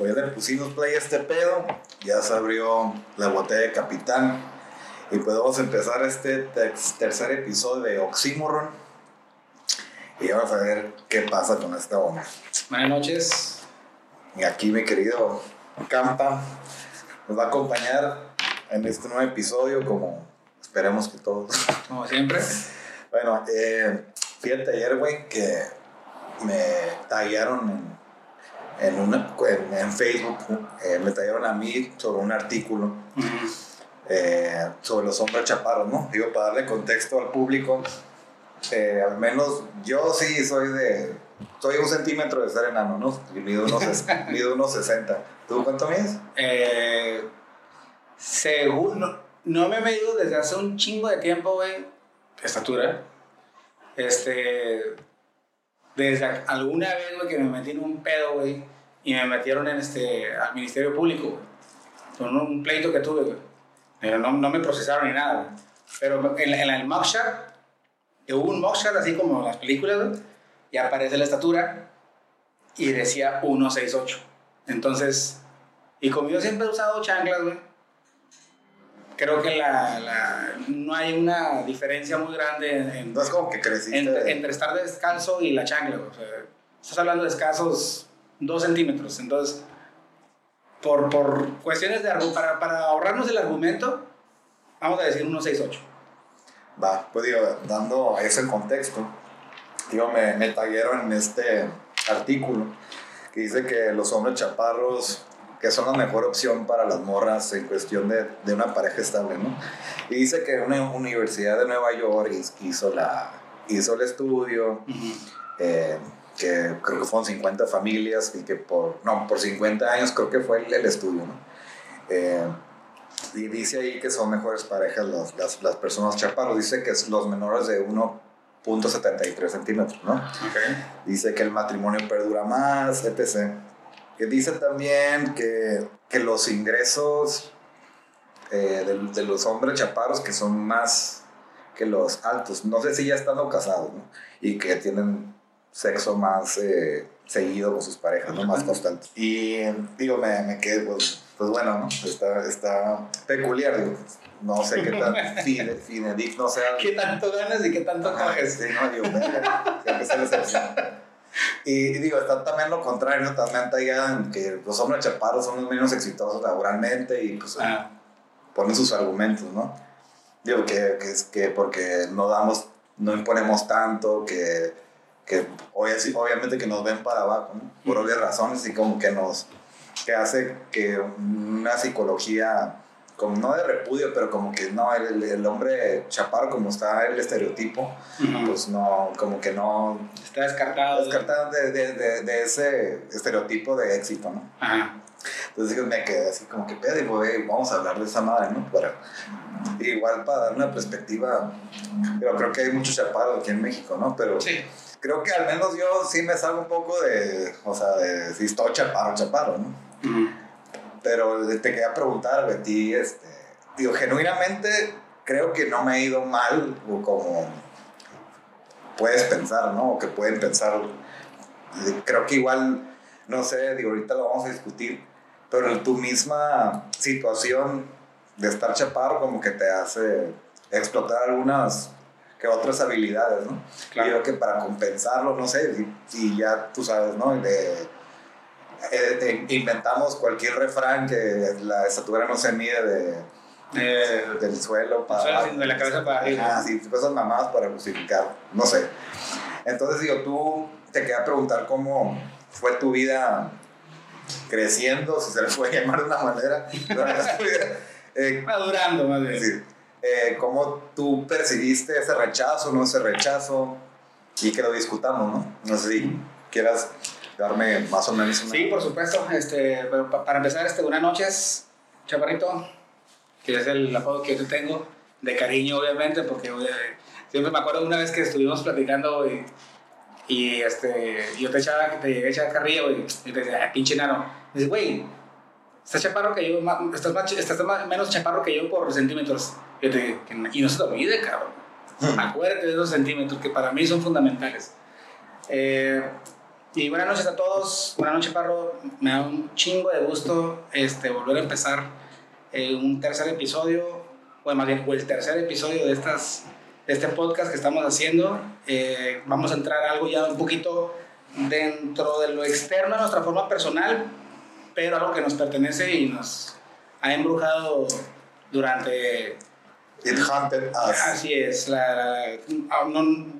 pues ya le pusimos play a este pedo, ya se abrió la botella de capitán y pues vamos a empezar este tercer episodio de Oxymoron y vamos a ver qué pasa con esta onda. Buenas noches. Y aquí mi querido Campa nos va a acompañar en este nuevo episodio como esperemos que todos. Como siempre. Bueno, eh, fíjate ayer, güey, que me tallaron en, en, una- en, en Facebook, eh, me tallaron a mí sobre un artículo eh, sobre los hombres chaparros, ¿no? Digo, para darle contexto al público, eh, al menos yo sí soy de, soy un centímetro de ser enano, ¿no? Y mido unos, mido unos 60. ¿Tú cuánto mides? Eh, según. No, no me he medido desde hace un chingo de tiempo, güey. Estatura. Este. Desde alguna vez, güey, que me metí en un pedo, güey. Y me metieron en este, al Ministerio Público. Con un, pleito que tuve. Pero no, no me procesaron ni nada, güey. Pero en, en el mugshot, hubo un mugshot así como en las películas, güey. Y aparece la estatura. Y decía 168. Entonces, y como yo siempre he usado chanclas, güey, creo que la, la- no hay una diferencia muy grande en, No es como que creciste. entre, entre estar descalzo y la chancla. O sea, estás hablando de escasos 2 centímetros. Entonces, por, por cuestiones de para, para ahorrarnos el argumento, vamos a decir 168. Va, pues digo, dando ese contexto, digo, me, me taguaron en este artículo que dice que los hombres chaparros que son la mejor opción para las morras en cuestión de, de una pareja estable, ¿no? Y dice que una universidad de Nueva York hiz- hizo, la, hizo el estudio, eh, que creo que fueron 50 familias y que por, no, por 50 años creo que fue el, el estudio, ¿no? Eh, y dice ahí que son mejores parejas las, las, las personas chaparros. Dice que es los menores de 1.73 centímetros, ¿no? Ok. Dice que el matrimonio perdura más, etc. Que dice también que, que los ingresos eh, de, de los hombres chaparros que son más que los altos. No sé si ya estando casados, ¿no? Y que tienen sexo más eh, seguido con sus parejas, ¿no? Más constante. Y digo, me, me quedé, pues, pues bueno, ¿no? Está, está peculiar, digo. No sé qué tan fide- fidedigno sea. ¿Qué tanto ganas y qué tanto coges? Sí, no, digo, siempre excepción. Y, digo, está también lo contrario, también en que los hombres chaparros son los menos exitosos laboralmente y pues Ah, ponen sus argumentos, ¿no? Digo, que, que es que porque no damos, no imponemos tanto, que, que obvia- obviamente que nos ven para abajo, ¿no? Por obvias razones y como que nos, que hace que una psicología, como no de repudio, pero como que no, el, el hombre chaparro como está el estereotipo, ujú. pues no, como que no Está descartado. descartaban de, de, de, de ese estereotipo de éxito, ¿no? Ajá. Entonces me quedé así como que pedo y güey, vamos a hablar de esa madre, ¿no? Para, igual para dar una perspectiva, pero creo que hay muchos chaparros aquí en México, ¿no? Pero Sí. Creo que al menos yo sí me salgo un poco de, o sea, de si estoy chaparro, chaparro, ¿no? Pero te quería preguntar, Betty, este, digo, genuinamente creo que no me he ido mal, o como puedes pensar, ¿no? O que pueden pensar. Creo que igual, no sé, digo, ahorita lo vamos a discutir, pero en tu misma situación de estar chaparro como que te hace explotar algunas que otras habilidades, ¿no? Claro. Y yo que para compensarlo, no sé, y, y ya tú sabes, ¿no? De, eh, de- inventamos cualquier refrán que la estatura no se mide de, Eh, del suelo para Suelo, de la cabeza para arriba. Ah, sí, cosas mamadas para justificar, no sé. Entonces, digo, tú te quería preguntar cómo fue tu vida creciendo, si se le puede llamar de una manera. durante tu vida. Eh, madurando, más bien. sí, eh, cómo tú percibiste ese rechazo, no ese rechazo, y que lo discutamos, ¿no? No sé si quieras darme más o menos una... Sí, por supuesto. Este, para empezar, este, buenas noches, Chaparrito, que es el apodo que yo te tengo, de cariño, obviamente, porque oye, siempre me acuerdo una vez que estuvimos platicando y, y este, yo te, echaba, te llegué a echar carrilla güey, y te decía, "Ah, pinche nano. Y dices, güey, estás chaparro que yo, estás, más, estás más- menos chaparro que yo por centímetros. Y, yo te dije, "Que no- y no se te olvide, cabrón. Acuérdate de esos centímetros que para mí son fundamentales. Eh, Y buenas noches a todos. Buenas noches, Parro. Me da un chingo de gusto este, volver a empezar eh, un tercer episodio, o más bien, o el tercer episodio de, estas, de este podcast que estamos haciendo. Eh, vamos a entrar a algo ya un poquito dentro de lo externo a nuestra forma personal, pero algo que nos pertenece y nos ha embrujado durante It hunted us. Así es, la, la,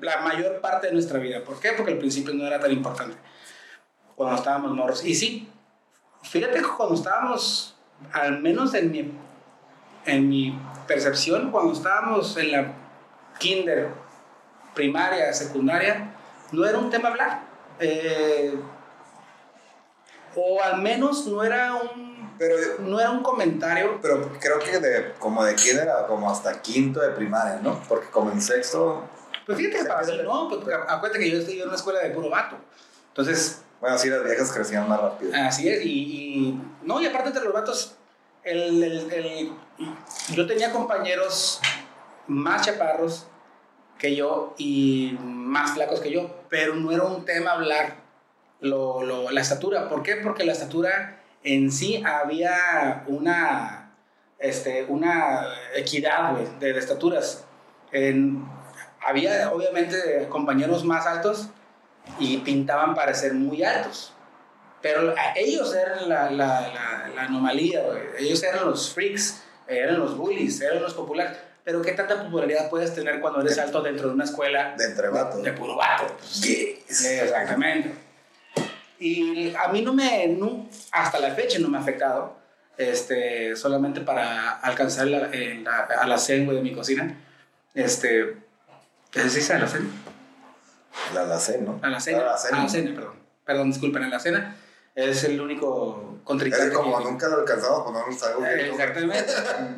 la, mayor parte de nuestra vida. ¿Por qué? Porque al principio no era tan importante. Cuando estábamos morros. Y sí, fíjate que cuando estábamos, al menos en mi, en mi percepción, cuando estábamos en la kinder, primaria, secundaria, no era un tema hablar. Eh, o al menos no era un pero, no era un comentario. Pero creo que de, como de quién era como hasta quinto de primaria, ¿no? Porque como en sexto... Pues fíjate que para no, pues acuérdate que yo estoy en una escuela de puro vato. Entonces... Bueno, sí, las viejas crecían más rápido. Así es, y... y no, y aparte entre los vatos, el, el, el, yo tenía compañeros más chaparros que yo y más flacos que yo, pero no era un tema hablar lo, lo, la estatura. ¿Por qué? Porque la estatura en sí había una, este, una equidad de, estaturas. había obviamente compañeros más altos y pintaban para ser muy altos. Pero ellos eran la, la, la, anomalía, ellos eran los freaks, eran los bullies, eran los populares. Pero ¿qué tanta popularidad puedes tener cuando eres alto dentro de una escuela? De entre vatos. De, puro vato. Exactamente. Y a mí no me, hasta la fecha no me ha afectado, este, solamente para alcanzar la, la, a la cena de mi cocina. Este, ¿Qué se dice alacén? La alacén, ¿no? A la cena, perdón. Perdón, disculpen, la cena es el único contrincante. Es como nunca lo alcanzamos ponernos algo. Eh, exactamente.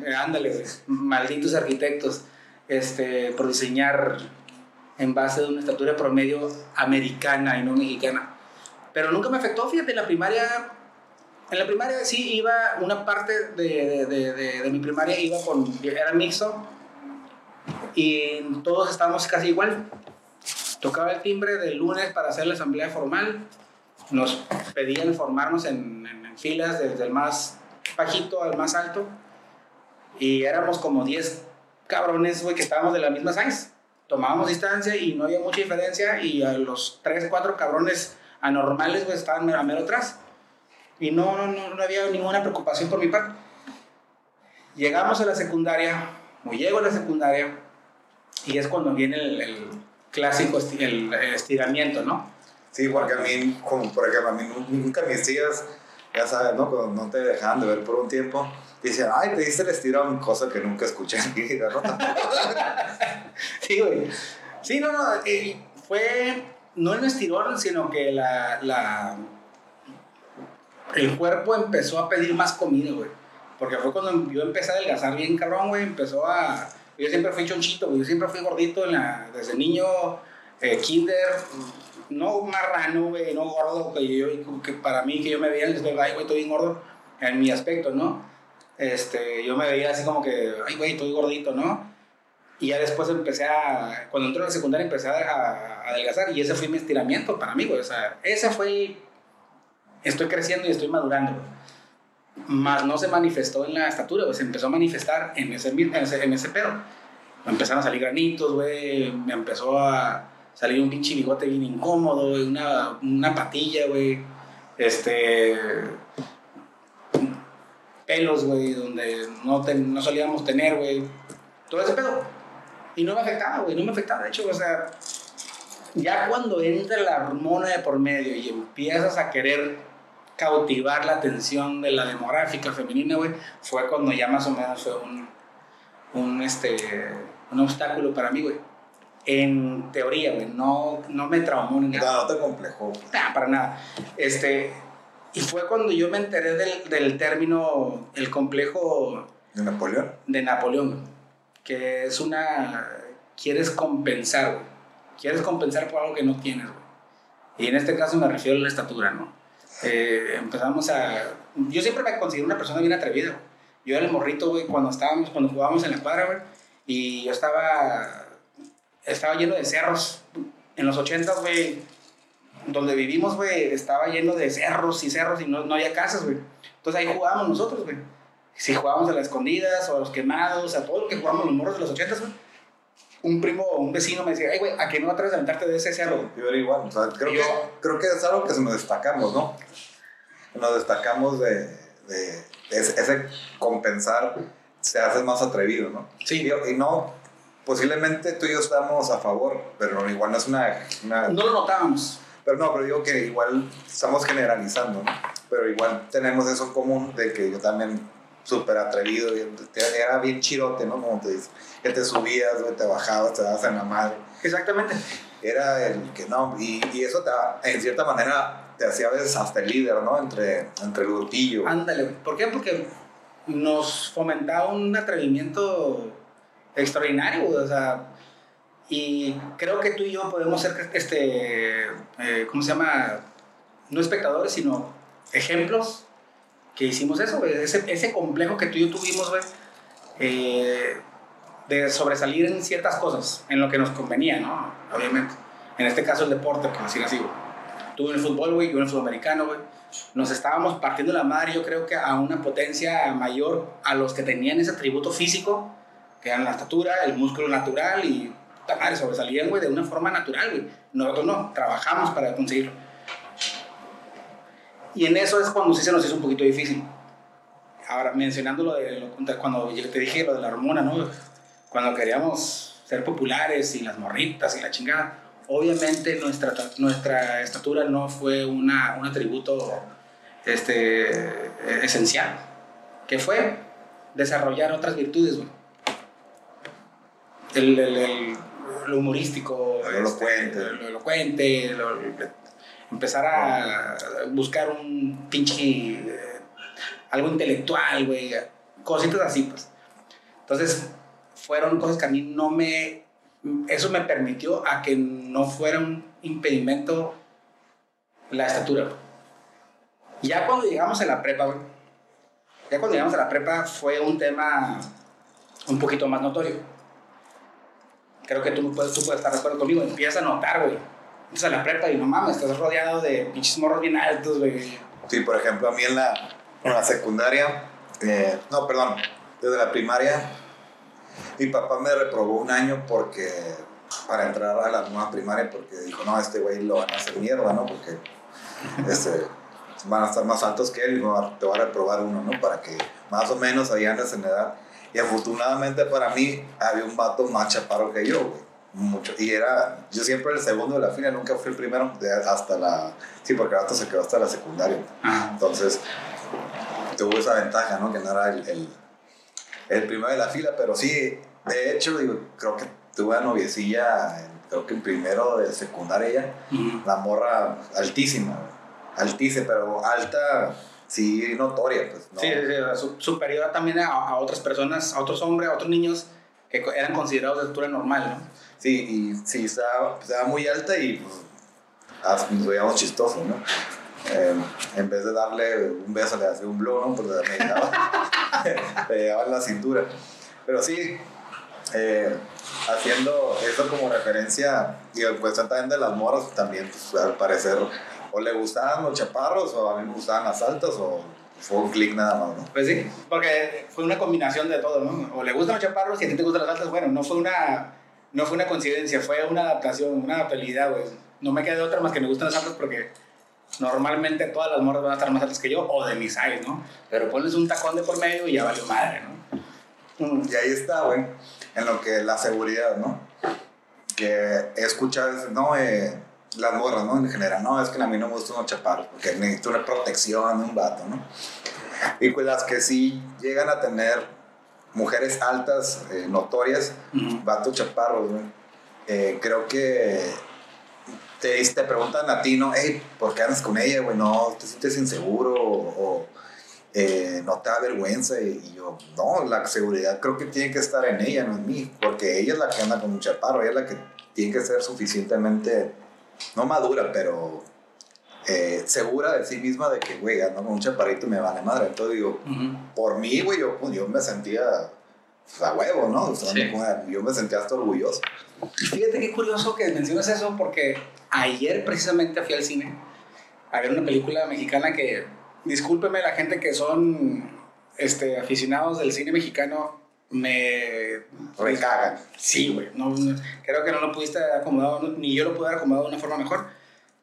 Eh, ándale, malditos arquitectos, este, por diseñar en base de una estatura promedio americana y no mexicana. Pero nunca me afectó, fíjate, en la primaria, en la primaria sí iba, una parte de, de, de, de mi primaria iba con, era mixto, y todos estábamos casi igual. Tocaba el timbre del lunes para hacer la asamblea formal, nos pedían formarnos en, en, filas desde el más bajito al más alto, y éramos como 10 cabrones, güey, que estábamos de la misma size. Tomábamos distancia y no había mucha diferencia, y a los 3, 4 cabrones anormales, pues estaban a mero atrás. Y no, no, no, había ninguna preocupación por mi parte. Llegamos a la secundaria, o llego a la secundaria, y es cuando viene el, el clásico el estiramiento, ¿no? Sí, porque a mí, como por ejemplo, a mí nunca mis tías, ya sabes, ¿no? Cuando no te dejaban de ver por un tiempo, dicen, ay, te diste el estirón, cosa que nunca escuché en mi vida, ¿no? sí, güey. Sí, no, no, eh, fue no el estirón, sino que la, la, el cuerpo empezó a pedir más comida, güey. Porque fue cuando yo empecé a adelgazar bien cabrón, güey. Empezó a... Yo siempre fui chonchito, güey. Yo siempre fui gordito en desde niño, eh, kinder. No marrano, güey, no gordo. Que, yo, para mí, que yo me veía, les digo, ay, güey, estoy bien gordo en mi aspecto, ¿no? Este, yo me veía así como que, ay, güey, estoy gordito, ¿no? Y ya después empecé a, cuando entré a la secundaria empecé a, adelgazar y ese fue mi estiramiento para mí, güey. O sea, ese fue estoy creciendo y estoy madurando, Más no se manifestó en la estatura, güey. Se empezó a manifestar en ese, en ese, en ese pedo. Me empezaron a salir granitos, güey. Me empezó a salir un pinche bigote bien incómodo, güey. Una, una patilla, güey. Este... Pelos, güey, donde no, no solíamos tener, güey. Todo ese pedo y no me afectaba, güey, no me afectaba. De hecho, o sea, ya cuando entra la hormona de por medio y empiezas a querer cautivar la atención de la demográfica femenina, güey, fue cuando ya más o menos fue un, un, este, un obstáculo para mí, güey. En teoría, güey, no, no me traumó ni nada. No, no te complejo. Nah, para nada. Este, y fue cuando yo me enteré del, del término, el complejo... ¿De Napoleón? De Napoleón, que es una... Quieres compensar, güey. Quieres compensar por algo que no tienes, güey. Y en este caso me refiero a la estatura, ¿no? Eh, empezamos a... Yo siempre me considero una persona bien atrevida. Yo era el morrito, güey, cuando estábamos, cuando jugábamos en la cuadra, güey. Y yo estaba... Estaba lleno de cerros. En los 80, güey, donde vivimos, güey, estaba lleno de cerros y cerros y no, no había casas, güey. Entonces ahí jugábamos nosotros, güey. Si jugábamos a las escondidas o a los quemados, a todo lo que jugábamos los morros de los ochentas, güey. Un primo o un vecino me decía, ay, güey, ¿a qué no atreves a aventarte de ese cerro? Yo era igual, o sea, creo, Yo- que, creo que es algo que se nos destacamos, ¿no? Nos destacamos de, de, de ese, ese compensar, se hace más atrevido, ¿no? Sí. Y, y no, posiblemente tú y yo estamos a favor, pero igual no es una... una No lo notábamos. pero no, pero digo que igual estamos generalizando, ¿no? Pero igual tenemos eso en común de que yo también súper atrevido, era bien chirote, ¿no? Como te dices, que te subías, güey, te bajabas, te dabas en la madre Exactamente. era el que no, y, y eso te, en cierta manera te hacía a veces hasta el líder, ¿no? Entre, entre el grupillo. Ándale. ¿Por qué? Porque nos fomentaba un atrevimiento extraordinario. O sea, y creo que tú y yo podemos ser, este, eh, ¿cómo se llama? No espectadores, sino ejemplos que hicimos eso, güey. Ese, ese complejo que tú y yo tuvimos, güey, eh, de sobresalir en ciertas cosas, en lo que nos convenía, ¿no? Obviamente. En este caso el deporte, por decir así, güey. Tú en el fútbol, güey, yo en el fútbol americano, güey nos estábamos partiendo la madre, yo creo que a una potencia mayor a los que tenían ese atributo físico, que eran la estatura, el músculo natural y madre, sobresalían, güey, de una forma natural, güey. Nosotros no, trabajamos para conseguirlo. Y en eso es cuando sí se nos hizo un poquito difícil. Ahora, mencionando lo de lo- cuando yo te dije lo de la hormona, ¿no? Cuando queríamos ser populares y las morritas y la chingada, obviamente nuestra, nuestra estatura no fue una, un atributo este, esencial. que fue? Desarrollar otras virtudes, güey. El, el, el- lo humorístico, Lo elocuente. este, lo elocuente, lo- empezar a buscar un pinche eh, algo intelectual, güey, cositas así, pues. Entonces, fueron cosas que a mí no me eso me permitió a que no fuera un impedimento la estatura. Ya cuando llegamos a la prepa, güey, ya cuando llegamos a la prepa fue un tema un poquito más notorio. Creo que tú, puedes, tú puedes estar de acuerdo conmigo. Empiezas a notar, güey. Empiezas a la prepa y no mames, estás rodeado de pinches morros bien altos, güey. Sí, por ejemplo, a mí en la, en la secundaria, eh, no, perdón, desde la primaria, mi papá me reprobó un año porque, para entrar a la nueva primaria, porque dijo, no, este güey lo van a hacer mierda, ¿no? Porque este, van a estar más altos que él y te va a reprobar uno, ¿no? Para que más o menos ahí andes en edad. Y afortunadamente para mí había un vato más chaparro que yo, güey. Mucho. Y era, yo siempre el segundo de la fila, nunca fui el primero, hasta la, sí, porque vato se quedó hasta la secundaria. Entonces, tuvo esa ventaja, ¿no? Que no era el, el, el primero de la fila, pero sí, de hecho, digo, creo que tuve una noviecilla, creo que en primero de secundaria ya, la morra altísima, altísima, pero alta, sí, notoria, pues, ¿no? Sí, sí, superior también a, a otras personas, a otros hombres, a otros niños que eran considerados de altura normal, ¿no? Sí, y sí, estaba, estaba muy alta y pues, hasta nos veíamos chistosos, ¿no? Eh, en vez de darle un beso, le hacía un blow, ¿no? Porque me llegaba, me llegaba en la cintura. Pero sí, eh, haciendo eso como referencia, y en cuestión también de las moras, también, pues, al parecer, o le gustaban los chaparros, o a mí me gustaban las altas, o fue un clic nada más, ¿no? Pues sí, porque fue una combinación de todo, ¿no? O le gustan los chaparros y a ti te gustan las altas, bueno, no fue una, no fue una coincidencia, fue una adaptación, una adaptabilidad, güey. No me queda otra más que me gustan las altas porque normalmente todas las morras van a estar más altas que yo o de mi size, ¿no? Pero pones un tacón de por medio y ya valió madre, ¿no? Mm. Y ahí está, güey, en lo que la seguridad, ¿no? Que veces, no, eh, las morras, ¿no? En general, no, es que a mí no me gustan los chaparros, porque necesito una protección de un vato, ¿no? Y pues las que sí llegan a tener mujeres altas, eh, notorias, Ujú. vatos chaparros, güey, eh, creo que te, te preguntan a ti, ¿no? Hey, ¿por qué andas con ella, güey? No, te sientes inseguro o, o, eh, no te da vergüenza. Y, y yo, no, la seguridad creo que tiene que estar en ella, no en mí, porque ella es la que anda con un chaparro, ella es la que tiene que ser suficientemente, no madura, pero eh, segura de sí misma de que, güey, ando con un chaparrito y me vale madre. Entonces digo, Ujú. por mí, güey, yo, pues, yo me sentía pues, a huevo, ¿no? O sea, Sí. me- yo me sentía hasta orgulloso. Y fíjate qué curioso que mencionas eso porque Ayer precisamente fui al cine a ver una película mexicana que, discúlpeme la gente que son este, aficionados del cine mexicano, me... Recagan. Sí, güey. No, creo que no lo pudiste haber acomodado, ni yo lo pude haber acomodado de una forma mejor.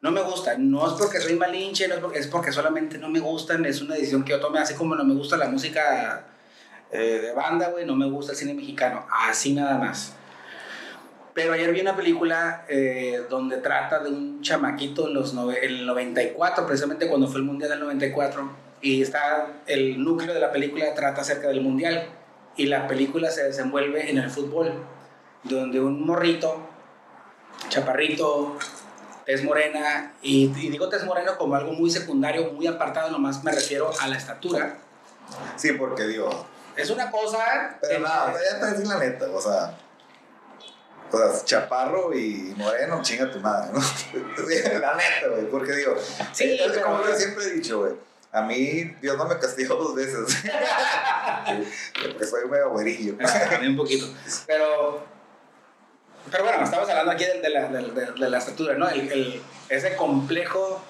No me gusta. No es porque soy malinche, no es porque, es porque solamente no me gustan. Es una decisión que yo tomé, así como no me gusta la música eh, de banda, güey, no me gusta el cine mexicano. Así nada más. Pero ayer vi una película eh, donde trata de un chamaquito en los el 94, precisamente cuando fue el Mundial del 94. Y está el núcleo de la película trata acerca del Mundial. Y la película se desenvuelve en el fútbol, donde un morrito, chaparrito, tez morena, y, digo tez moreno como algo muy secundario, muy apartado, nomás me refiero a la estatura. Sí, porque digo... Es una cosa... Pero nada, ya te decir la neta, o sea o sea, chaparro y moreno, chinga tu madre, ¿no? la neta, güey, porque digo, sí, es como yo siempre he dicho, güey. A mí Dios no me castigó dos veces. porque soy medio güerillo. un poquito. Pero, pero bueno, estamos hablando aquí de, la, de, de la, estatura, ¿no? El, el, ese complejo,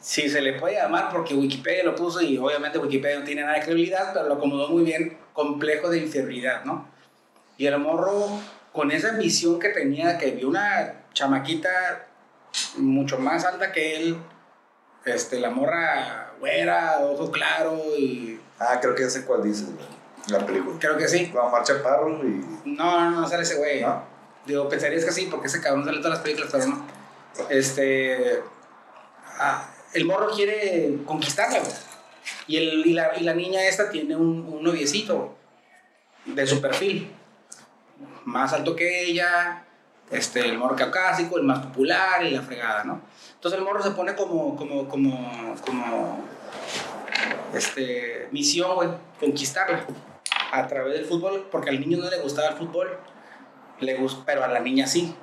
si se le puede llamar, porque Wikipedia lo puso y obviamente Wikipedia no tiene nada de credibilidad, pero lo acomodó muy bien, complejo de inferioridad, ¿no? Y el morro con esa ambición que tenía, que vio una chamaquita mucho más alta que él, este, la morra güera, ojo claro y... Ah, creo que sé cuál dice la película. Creo que sí. Va a marchar Parro y... No, no, no sale ese güey. ¿No? Digo, pensarías que sí, porque ese cabrón sale todas las películas, pero no. Este... Ah, el morro quiere conquistarla, Y, el, y, la, y la niña esta tiene un, un noviecito de su perfil más alto que ella, este, el morro caucásico, el más popular y la fregada, ¿no? Entonces el morro se pone como, como, como, como, este, misión, güey, conquistarla a través del fútbol, porque al niño no le gustaba el fútbol, le gust pero a la niña sí.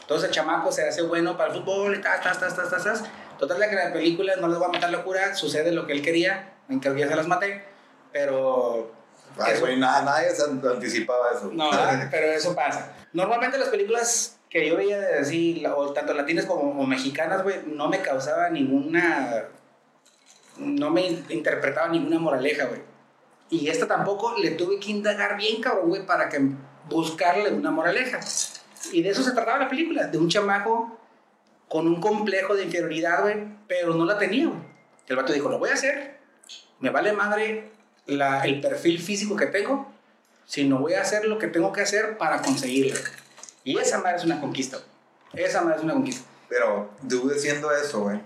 Entonces el chamaco se hace bueno para el fútbol y tas, tas, tas, tas, tas, tas. Total, que la película no les va a matar la cura, sucede lo que él quería, en que ya se las maté, pero Ay, nada, nadie se anticipaba eso. No, pero eso pasa. Normalmente las películas que yo veía de así, o tanto latinas como mexicanas, güey, no me causaba ninguna. No me interpretaba ninguna moraleja, güey. Y esta tampoco le tuve que indagar bien, cabrón, güey, para que buscarle una moraleja. Y de eso se trataba la película, de un chamaco con un complejo de inferioridad, güey, pero no la tenía, güey. El vato dijo, lo voy a hacer, me vale madre la, el perfil físico que tengo, sino voy a hacer lo que tengo que hacer para conseguirlo. Y esa madre es una conquista. Esa madre es una conquista. Pero tú diciendo eso, güey,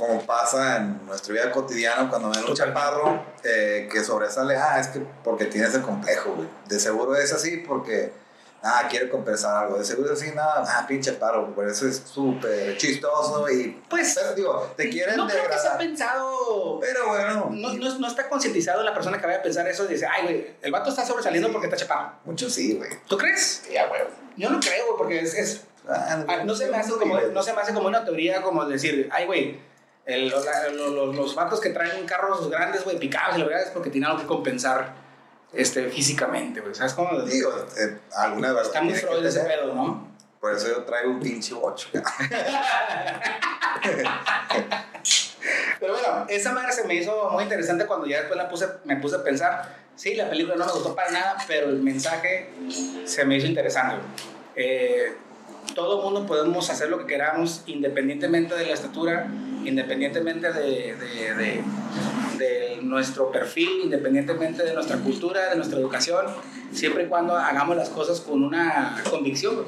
como pasa en nuestra vida cotidiana cuando ven un chaparro eh, que sobresale, ah, es que porque tienes el complejo, güey. De seguro es así porque ah, quiere compensar algo. De seguro sí, nada, ah, pinche paro, por eso es súper chistoso y. Pues. digo, te quieren No creo que se ha pensado. Pero bueno. No, no, no, está concientizado la persona que vaya a pensar eso y dice, ay, güey, el vato está sobresaliendo porque está chapado. Muchos sí, güey. ¿Tú crees? Ya, güey. Yo no creo, güey, porque es. es ah, ah, no, se me hace como, no se me hace como una teoría como decir, ay, güey. Los, los, los, vatos que traen carros grandes, güey, picados, y la verdad es porque tienen algo que compensar este, físicamente, güey. ¿Sabes cómo? Digo, eh, alguna verdad. Está muy Freud ese pedo, ¿no? Por eso yo traigo un pinche 8. Pero bueno, esa madre se me hizo muy interesante cuando ya después la puse, me puse a pensar. Sí, la película no me gustó para nada, pero el mensaje se me hizo interesante. Eh, todo mundo podemos hacer lo que queramos, independientemente de la estatura, independientemente de, de, nuestro perfil, independientemente de nuestra cultura, de nuestra educación, siempre y cuando hagamos las cosas con una convicción.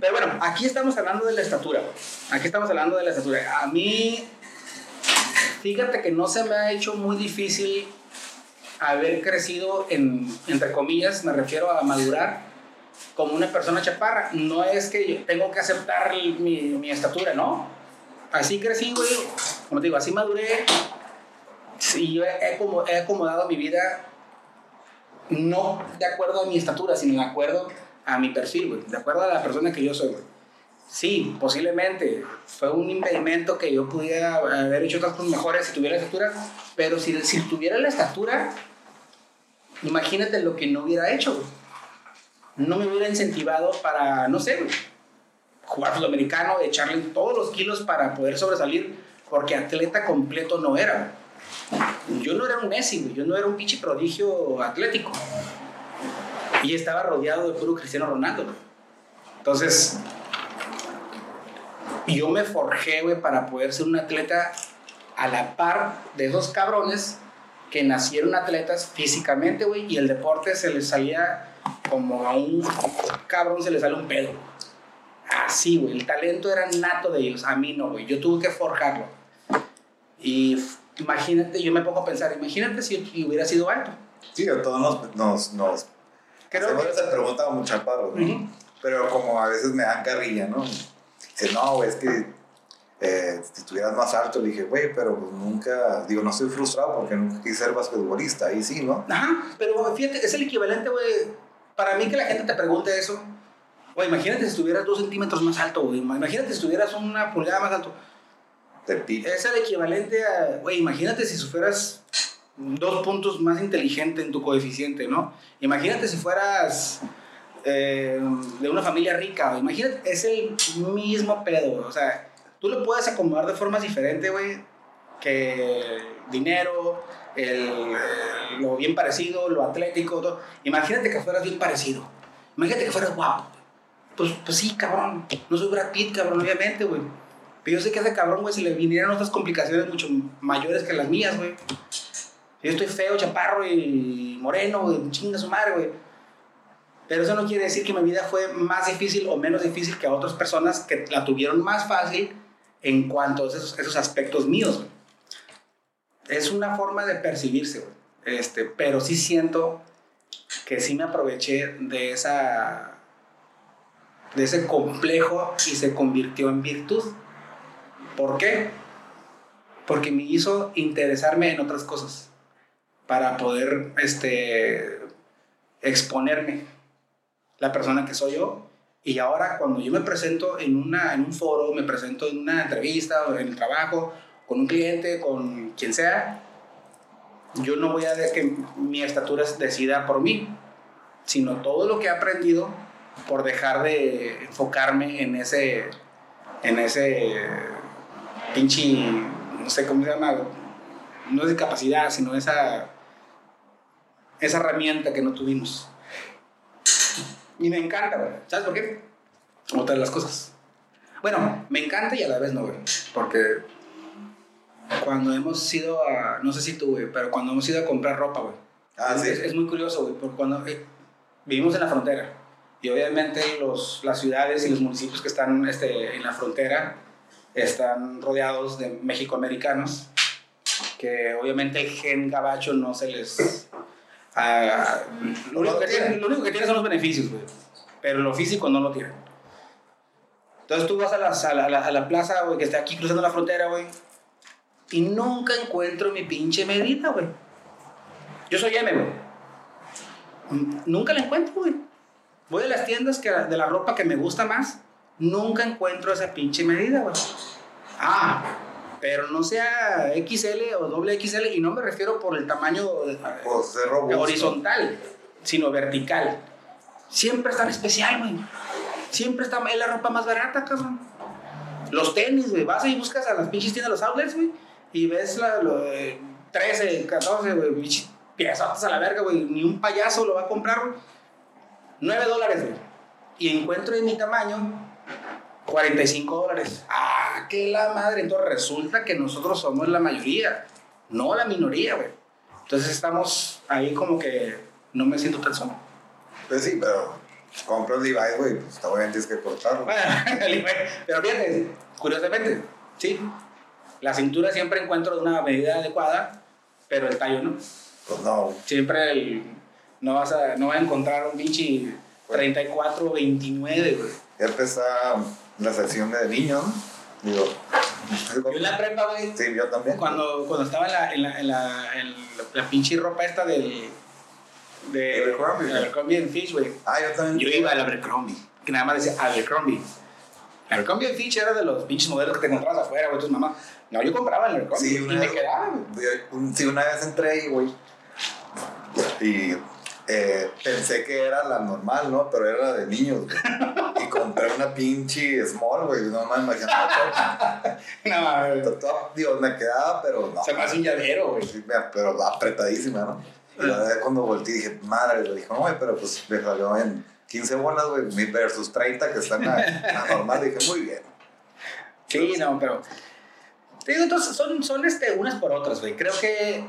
Pero bueno, aquí estamos hablando de la estatura. Aquí estamos hablando de la estatura. A mí, fíjate que no se me ha hecho muy difícil haber crecido en, entre comillas, me refiero a madurar como una persona chaparra. No es que yo tengo que aceptar mi estatura, no. Así crecí, güey. Como te digo, así maduré. Y yo he, he acomodado mi vida no de acuerdo a mi estatura, sino de acuerdo a mi perfil, güey. De acuerdo a la persona que yo soy, güey. Sí, posiblemente fue un impedimento que yo pudiera haber hecho otras cosas mejores si tuviera la estatura, pero si, si tuviera la estatura, imagínate lo que no hubiera hecho, güey no me hubiera incentivado para, no sé, jugar fútbol americano, echarle todos los kilos para poder sobresalir, porque atleta completo no era. Yo no era un Messi, yo no era un pinche prodigio atlético. Y estaba rodeado de puro Cristiano Ronaldo. Entonces, yo me forjé, güey, para poder ser un atleta a la par de esos cabrones que nacieron atletas físicamente, güey, y el deporte se les salía como a un cabrón se le sale un pedo. Así, güey, el talento era nato de ellos, a mí no, güey, yo tuve que forjarlo. Y imagínate, yo me pongo a pensar, imagínate si hubiera sido alto. Sí, a todos nos, nos, nos Creo que... se pregunta mucho chaparro, ¿no? Pero como a veces me dan carrilla, ¿no? Dice, no, güey, es que eh, si estuvieras más alto, le dije, güey, pero pues nunca, digo, no estoy frustrado porque nunca quise ser basquetbolista, ahí sí, ¿no? Ajá, pero fíjate, es el equivalente, güey, para mí que la gente te pregunte eso, güey, imagínate si estuvieras dos centímetros más alto, güey, imagínate si estuvieras una pulgada más alto. Es el equivalente a, güey, imagínate si fueras dos puntos más inteligente en tu coeficiente, ¿no? Imagínate si fueras eh, de una familia rica, imagínate, es el mismo pedo, o sea, tú lo puedes acomodar de formas diferentes, güey, que dinero, el, lo bien parecido, lo atlético, todo. Imagínate que fueras bien parecido, imagínate que fueras guapo. Pues, pues sí, cabrón, no soy Brad Pitt, cabrón, obviamente, güey. Pero yo sé que a ese cabrón, güey, se le vinieron otras complicaciones mucho mayores que las mías, güey. Yo estoy feo, chaparro y moreno, güey, chinga su madre, güey. Pero eso no quiere decir que mi vida fue más difícil o menos difícil que a otras personas que la tuvieron más fácil en cuanto a esos, esos aspectos míos, güey. Es una forma de percibirse, güey. Este, pero sí siento que sí me aproveché de esa de ese complejo y se convirtió en virtud. ¿Por qué? Porque me hizo interesarme en otras cosas para poder este, exponerme la persona que soy yo. Y ahora cuando yo me presento en, una, en un foro, me presento en una entrevista en el trabajo, con un cliente, con quien sea, yo no voy a dejar que mi estatura decida por mí, sino todo lo que he aprendido por dejar de enfocarme en ese, en ese pinche, no sé cómo se llama, no es discapacidad, sino esa, esa herramienta que no tuvimos. Y me encanta, güey. ¿Sabes por qué? Otra de las cosas. Bueno, me encanta y a la vez no, güey. Porque cuando hemos ido a, no sé si tú, güey, pero cuando hemos ido a comprar ropa, güey. Ah, sí. Es, muy curioso, güey, porque cuando eh, vivimos en la frontera y obviamente los, las ciudades y los municipios que están este, en la frontera están rodeados de mexicoamericanos, que obviamente el gen gabacho no se les lo, único que tiene, lo, único que tiene, son los beneficios, güey. Pero lo físico no lo tiene. Entonces tú vas a la, a la, a la plaza, güey, que está aquí cruzando la frontera, güey. Y nunca encuentro mi pinche medida, güey. Yo soy M, güey. Nunca la encuentro, güey. Voy a las tiendas que, de la ropa que me gusta más. Nunca encuentro esa pinche medida, güey. Ah, pero no sea XL o doble XL, y no me refiero por el tamaño pues, horizontal, sino vertical. Siempre está en especial, güey. Siempre está es la ropa más barata, cabrón. Los tenis, güey. Vas y buscas a las pinches tiendas, los outlets, güey, y ves la, lo, 13, 14, güey, piezas a la verga, güey. Ni un payaso lo va a comprar, güey. 9 dólares, güey. Y encuentro en mi tamaño 45 dólares. Ah, que la madre. Entonces resulta que nosotros somos la mayoría, no la minoría, güey. Entonces estamos ahí como que no me siento tan solo. Pues sí, pero compras Levi's, güey, pues obviamente tienes que cortarlo. pero fíjate, curiosamente, sí. La cintura siempre encuentro de una medida adecuada, pero el tallo no. Pues no. Siempre el, no vas a, no vas a encontrar un pinche 34, 29, güey. Ya está la sección de niños, Digo, yo la prepa, güey. Sí, yo también. Cuando, cuando estaba en la, en la, en la, en la pinche ropa esta del. De Abercrombie. Abercrombie and Fitch, güey. Ah, yo también. Yo iba al Abercrombie. Que nada más decía Abercrombie. Abercrombie and Fitch era de los pinches modelos que te encontrabas afuera, güey, tus mamás. No, yo compraba el Abercrombie sí, y me quedaba, güey. Sí, una vez entré ahí, güey. Y eh, pensé que era la normal, ¿no? Pero era la de niños, güey. Y compré una pinche small, güey. No me imagino. No, mames. Dios, me quedaba, pero no. Se me hace un llavero, güey. Sí, pero apretadísima, ¿no? Y la verdad, cuando volteé dije, madre, le dijo, no, güey, pero pues me salió en 15 bolas, güey, versus 30 que están a, a normal. Dije, muy bien. Sí, no, pero. Te digo, entonces son, son este, unas por otras, güey. Creo que.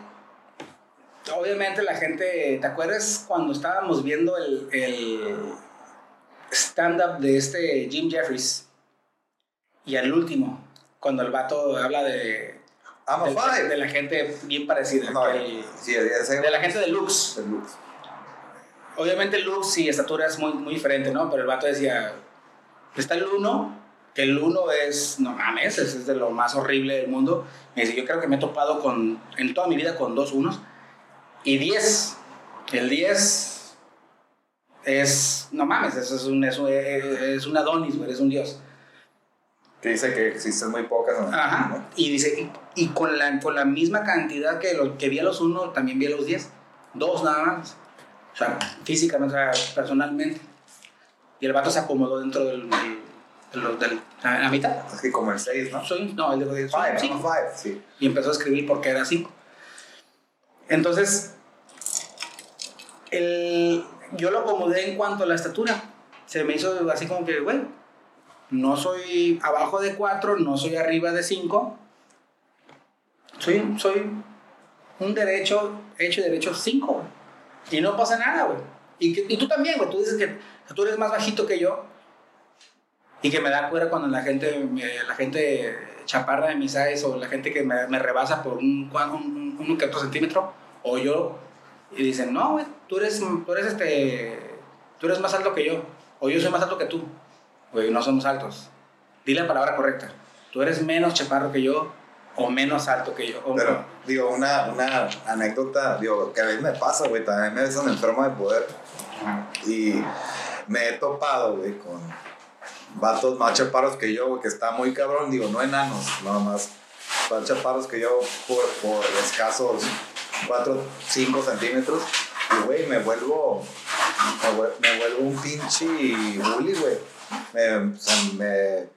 Obviamente la gente. ¿Te acuerdas cuando estábamos viendo el, el stand-up de este Jim Jeffries? Y al último, cuando el vato habla de. I'm a del- five. de la gente bien parecida. No, que- sí, ese de la gente de Lux. Obviamente looks y estatura es muy, muy diferente, ¿no? Pero el vato decía, está el 1, que el 1 es, no mames, es de lo más horrible del mundo. Me dice, yo creo que me he topado con, en toda mi vida con dos unos. Y 10, el 10 es, no mames, eso es un, es un, es un Adonis, güey, es un dios. Que dice que existen muy pocas. ¿no? Ajá. Y dice, y, y con, la, con la misma cantidad que, lo, que vi a los 1, también vi a los 10. Dos nada más. O sea, físicamente, o sea, personalmente. Y el vato se acomodó dentro del. del, a la mitad. Es que como el 6, ¿no? Soy, no, el de soy Five, cinco. I'm a five, sí. Y empezó a escribir porque era 5. Entonces, el, yo lo acomodé en cuanto a la estatura. Se me hizo así como que, bueno, no soy abajo de 4, no soy arriba de 5. Soy, soy un derecho, hecho derecho 5. Y no pasa nada, güey. Y, y tú también, güey. Tú dices que tú eres más bajito que yo. Y que me da cuenta cuando la gente, la gente chaparra de mis size o la gente que me, rebasa por un, un- centímetro, o yo, y dicen, no, güey, tú eres, tú eres este, tú eres más alto que yo, o yo soy más alto que tú. Güey, no somos altos. Di la palabra correcta. Tú eres menos chaparro que yo, o menos alto que yo. o- Pero, digo, una, una anécdota, digo, que a mí me pasa, güey, también me ves en enfermo de poder. Y me he topado, güey, con vatos más chaparros que yo, güey, que está muy cabrón, digo, no enanos, nada más. Más chaparros que yo por, por escasos 4, 5 centímetros. Y, güey, me vuelvo, me, vuel- me vuelvo un pinche bully, güey. Se, me,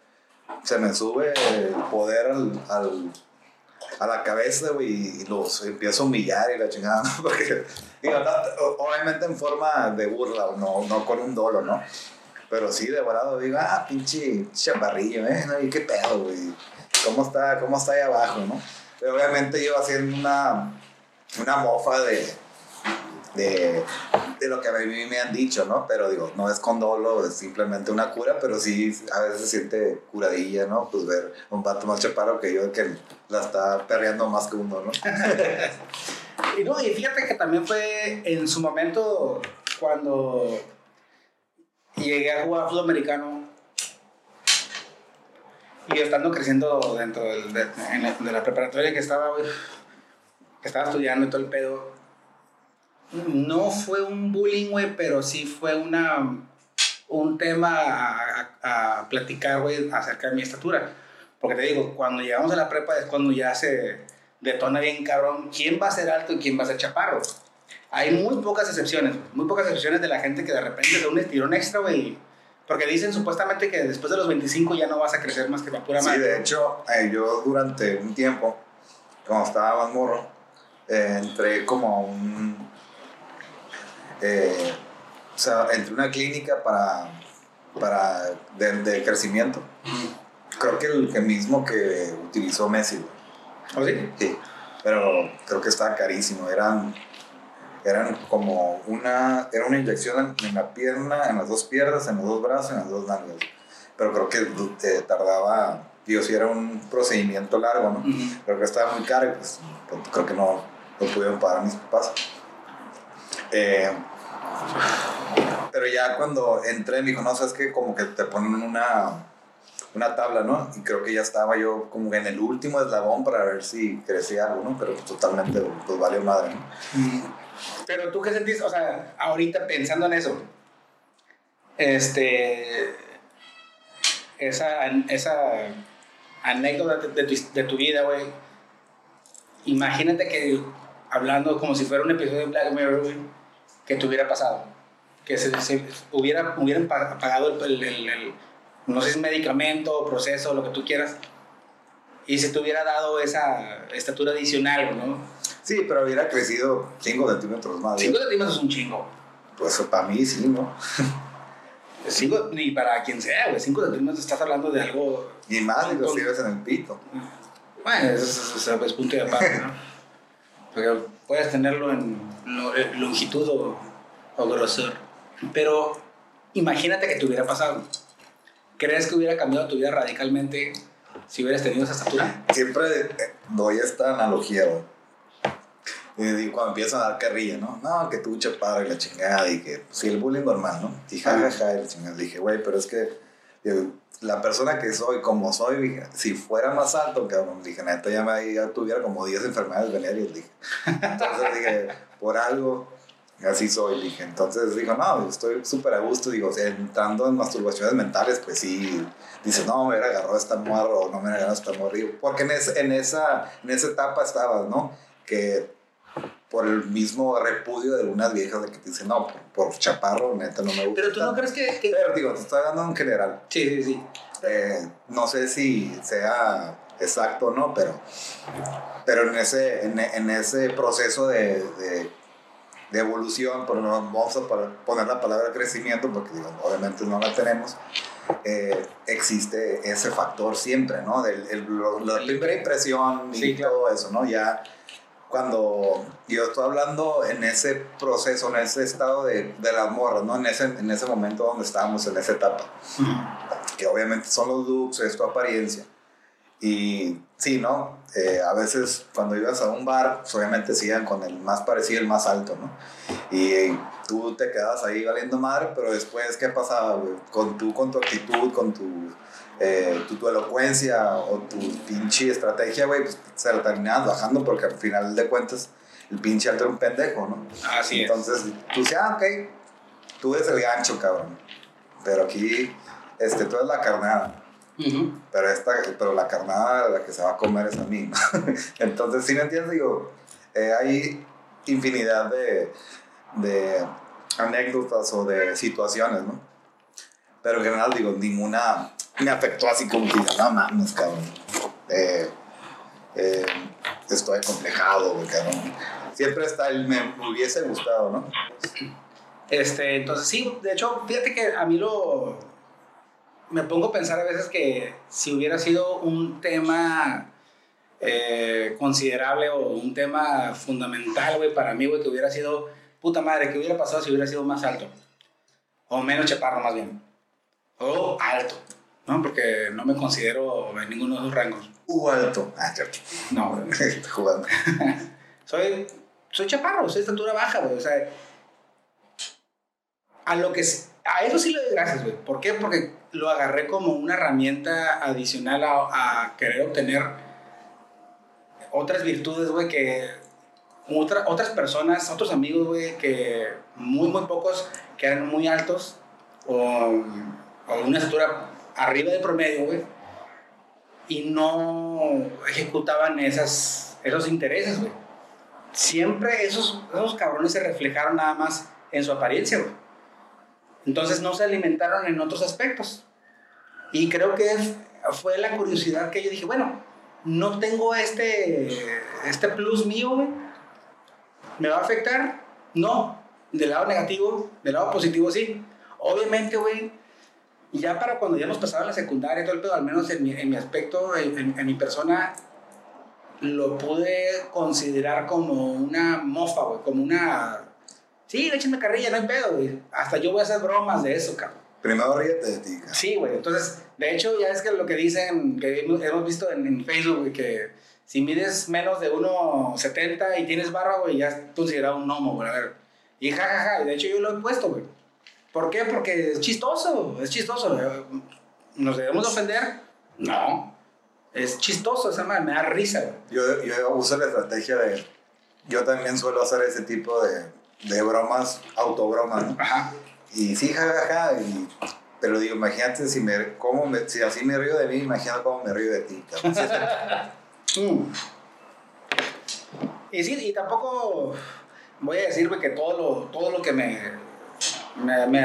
se me sube el poder al, al- a la cabeza, güey, y los empiezo a humillar y la chingada. Porque, obviamente en forma de burla, no, no con un dolo, ¿no? Pero sí, de volado, digo, ah, pinche chaparrillo, ¿eh? ¿Y qué pedo, güey? ¿Cómo está, ¿Cómo está ahí abajo, no? Pero obviamente yo haciendo una, una mofa de, de, de lo que a mí me han dicho, ¿no? Pero digo, no es con dolo, es simplemente una cura, pero sí a veces se siente curadilla, ¿no? Pues ver un pato más chaparro que yo que la está perreando más que uno, ¿no? Y no, y fíjate que también fue en su momento cuando llegué a jugar fútbol americano y estando creciendo dentro del- de, de la preparatoria que estaba, que estaba estudiando y todo el pedo. No fue un bullying, güey, pero sí fue una, un tema a, a- a platicar, güey, acerca de mi estatura. Porque te digo, cuando llegamos a la prepa es cuando ya se detona bien cabrón quién va a ser alto y quién va a ser chaparro. Hay muy pocas excepciones, muy pocas excepciones de la gente que de repente da un estirón extra, güey. Porque dicen supuestamente que después de los 25 ya no vas a crecer más que la pura Sí, madre. de hecho, eh, yo durante un tiempo, cuando estaba más morro, eh, entré como a un. eh, o sea, entré a una clínica para. para de, de crecimiento. Creo que el que mismo que utilizó Messi, güey. ¿O sí? Sí, pero creo que estaba carísimo. Eran, eran como una, era una inyección en, en la pierna, en las dos piernas, en los dos brazos, en las dos nalgas. Pero creo que eh, tardaba, digo, si era un procedimiento largo, ¿no? Ujú. Creo que estaba muy caro y pues, pues, creo que no lo pudieron pagar mis papás. Eh, pero ya cuando entré me dijo, no, sabes que como que te ponen una, una tabla, ¿no? Y creo que ya estaba yo como en el último eslabón para ver si crecía algo, ¿no? Pero pues, totalmente, pues valió madre, ¿no? Pero tú qué sentís, o sea, ahorita pensando en eso, este, esa, esa anécdota tu, de tu vida, güey, imagínate que hablando como si fuera un episodio de Black Mirror, güey, que te hubiera pasado, que se, se hubiera, hubieran pa- apagado el, el- el- el- no sé si medicamento, proceso, lo que tú quieras, y se te hubiera dado esa estatura adicional, ¿no? Sí, pero hubiera crecido 5 centímetros más. 5 centímetros es un chingo. Pues para mí sí, ¿no? Cinco, ni para quien sea, güey. 5 centímetros estás hablando de algo. Y más, digo, si ves en el pito. Bueno, eso es, es, punto de aparte, ¿no? Porque puedes tenerlo en longitud o, o grosor. Pero imagínate que te hubiera pasado. ¿Crees que hubiera cambiado tu vida radicalmente si hubieras tenido esa estatura? Siempre eh, doy esta analogía, güey cuando empiezan a dar carrilla, ¿no? No, que tú chaparro y la chingada y que, sí, el bullying normal, ¿no? Y jajaja, y la chingada. Dije, güey, pero es que la persona que soy, como soy, dije, si fuera más alto, cabrón, dije, neta, ya, me, ya tuviera como 10 enfermedades venéreas, dije. Entonces dije, por algo, así soy, dije. Entonces digo, no, estoy súper a gusto, digo, entrando en masturbaciones mentales, pues sí, dice, no, me hubiera agarrado esta morro, o no me hubiera agarrado esta morro, porque en, en, esa, en esa etapa estabas, ¿no? Que por el mismo repudio de algunas viejas de que te dicen, no, por, chaparro, neta, no me gusta. Pero tú no crees que, Pero digo, te estoy hablando en general. Sí, sí, sí. Eh, no sé si sea exacto o no, pero, pero en, ese, en, en ese proceso de, de, de evolución, por no vamos a poner la palabra crecimiento, porque digo, obviamente no la tenemos, eh, existe ese factor siempre, ¿no? Del, el, la primera impresión y todo eso, ¿no? Ya cuando yo estoy hablando en ese proceso, en ese estado de, de las morras, ¿no? En ese, en ese momento donde estábamos, en esa etapa. Que obviamente son los looks, es tu apariencia. Y sí, ¿no? Eh, a veces cuando ibas a un bar, pues obviamente siguen con el más parecido, el más alto, ¿no? Y tú te quedabas ahí valiendo madre, pero después, ¿qué pasaba, Con tú, con tu actitud, con tu eh, tu, elocuencia o tu pinche estrategia, güey, pues se la terminabas bajando porque al final de cuentas el pinche alto era un pendejo, ¿no? Así Entonces, tú dices, ah, ok, tú eres el gancho, cabrón. Pero aquí, este, tú eres la carnada. pero, esta, pero la carnada la que se va a comer es a mí, ¿no? Entonces, si me entiendes, digo, eh, hay infinidad de, de anécdotas o de situaciones, ¿no? Pero en general, digo, ninguna me afectó así como que, no mames, cabrón. Eh, eh, estoy acomplejado, cabrón. Siempre está el me hubiese gustado, ¿no? Este, entonces sí, de hecho, fíjate que a mí lo. Me pongo a pensar a veces que si hubiera sido un tema eh, considerable o un tema fundamental, güey, para mí, güey, que hubiera sido. Puta madre, ¿qué hubiera pasado si hubiera sido más alto? O menos chaparro, más bien. O alto. ¿No? Porque no me considero en ninguno de esos rangos. U alto. Ah, No, estoy jugando. soy, soy chaparro, soy estatura baja, güey. O sea, a lo que... A eso sí le doy gracias, güey. ¿Por qué? Porque lo agarré como una herramienta adicional a, a querer obtener otras virtudes, güey, que otra, otras personas, otros amigos, güey, que muy, muy pocos, que eran muy altos o, o una estatura arriba de promedio, güey, y no ejecutaban esas, esos intereses, güey. Siempre esos, esos cabrones se reflejaron nada más en su apariencia, güey. Entonces no se alimentaron en otros aspectos. Y creo que fue la curiosidad que yo dije, bueno, no tengo este, este plus mío, güey. ¿Me va a afectar? No. Del lado negativo, del lado positivo sí. Obviamente, güey, y ya para cuando ya hemos pasado la secundaria todo el pedo, al menos en mi, en mi aspecto, en, en, mi persona, lo pude considerar como una mofa, güey, como una... Sí, échenme carrilla, no hay pedo, güey. Hasta yo voy a hacer bromas de eso, cabrón. Primero ríete de ti, cabrón. Sí, güey. Entonces, de hecho, ya es que lo que dicen, que hemos visto en, en Facebook, güey, que si mides menos de 1,70 y tienes barba, güey, ya es considerado un gnomo, güey. A ver. Y jajaja, ja, ja. de hecho yo lo he puesto, güey. ¿Por qué? Porque es chistoso, es chistoso. ¿Nos debemos ofender? No. Es chistoso, esa madre, me da risa. Yo, yo uso la estrategia de. Yo también suelo hacer ese tipo de, de bromas, autobromas, ¿no? Ajá. Y sí, jajaja. y, pero digo, imagínate si, me, cómo me, si así me río de mí, imagina cómo me río de ti. mm. Y sí, y tampoco voy a decirme que todo lo, todo lo que me me,